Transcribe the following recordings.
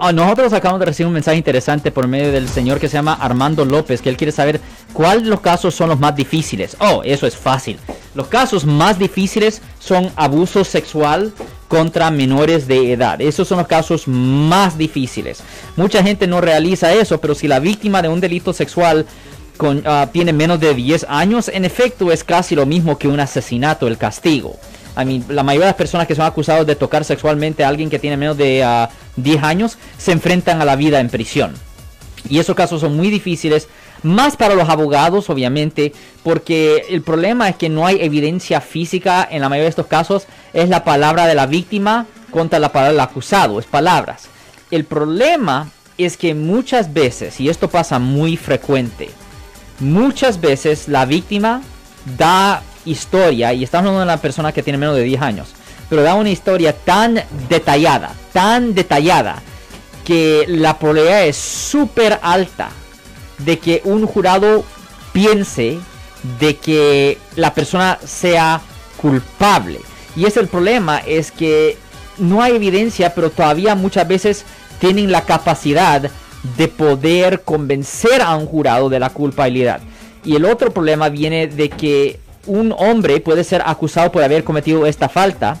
Ah, nosotros acabamos de recibir un mensaje interesante por medio del señor que se llama Armando López, que él quiere saber cuáles los casos son los más difíciles. Oh, eso es fácil. Los casos más difíciles son abuso sexual contra menores de edad. Esos son los casos más difíciles. Mucha gente no realiza eso, pero si la víctima de un delito sexual ah, tiene menos de 10 años, en efecto es casi lo mismo que un asesinato, el castigo. I mean, la mayoría de las personas que son acusados de tocar sexualmente a alguien que tiene menos de 10 años se enfrentan a la vida en prisión. Y esos casos son muy difíciles, más para los abogados, obviamente, porque el problema es que no hay evidencia física en la mayoría de estos casos. Es la palabra de la víctima contra la palabra del acusado, es palabras. El problema es que muchas veces, y esto pasa muy frecuente, muchas veces la víctima da historia, y estamos hablando de una persona que tiene menos de 10 años, pero da una historia tan detallada, tan detallada, que la probabilidad es súper alta de que un jurado piense de que la persona sea culpable. Y es el problema, es que no hay evidencia, pero todavía muchas veces tienen la capacidad de poder convencer a un jurado de la culpabilidad. Y el otro problema viene de que un hombre puede ser acusado por haber cometido esta falta.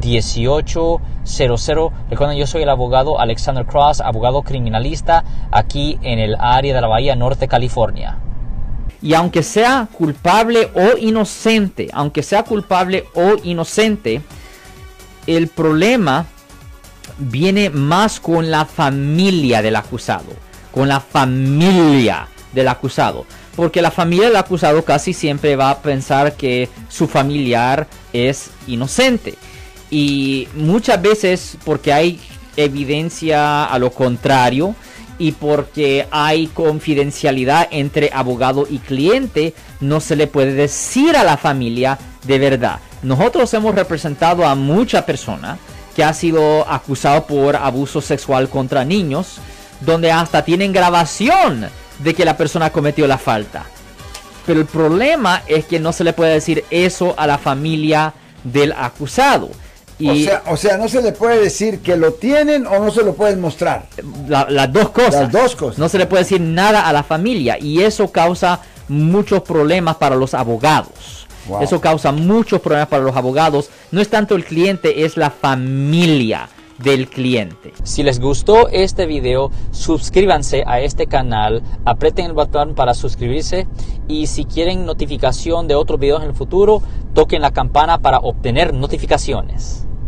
1-800-530-1800. Recuerden, yo soy el abogado Alexander Cross, abogado criminalista aquí en el área de la Bahía Norte, California. Y aunque sea culpable o inocente, aunque sea culpable o inocente, el problema viene más con la familia del acusado con la familia del acusado. Porque la familia del acusado casi siempre va a pensar que su familiar es inocente. Y muchas veces porque hay evidencia a lo contrario y porque hay confidencialidad entre abogado y cliente, no se le puede decir a la familia de verdad. Nosotros hemos representado a mucha persona que ha sido acusado por abuso sexual contra niños donde hasta tienen grabación de que la persona cometió la falta. Pero el problema es que no se le puede decir eso a la familia del acusado. Y o, sea, no se le puede decir que lo tienen o no se lo pueden mostrar. las dos cosas. Las dos cosas. No se le puede decir nada a la familia y eso causa muchos problemas para los abogados. Eso causa muchos problemas para los abogados. No es tanto el cliente, es la familia del cliente. Si les gustó este video, suscríbanse a este canal, aprieten el botón para suscribirse y si quieren notificación de otros videos en el futuro, toquen la campana para obtener notificaciones.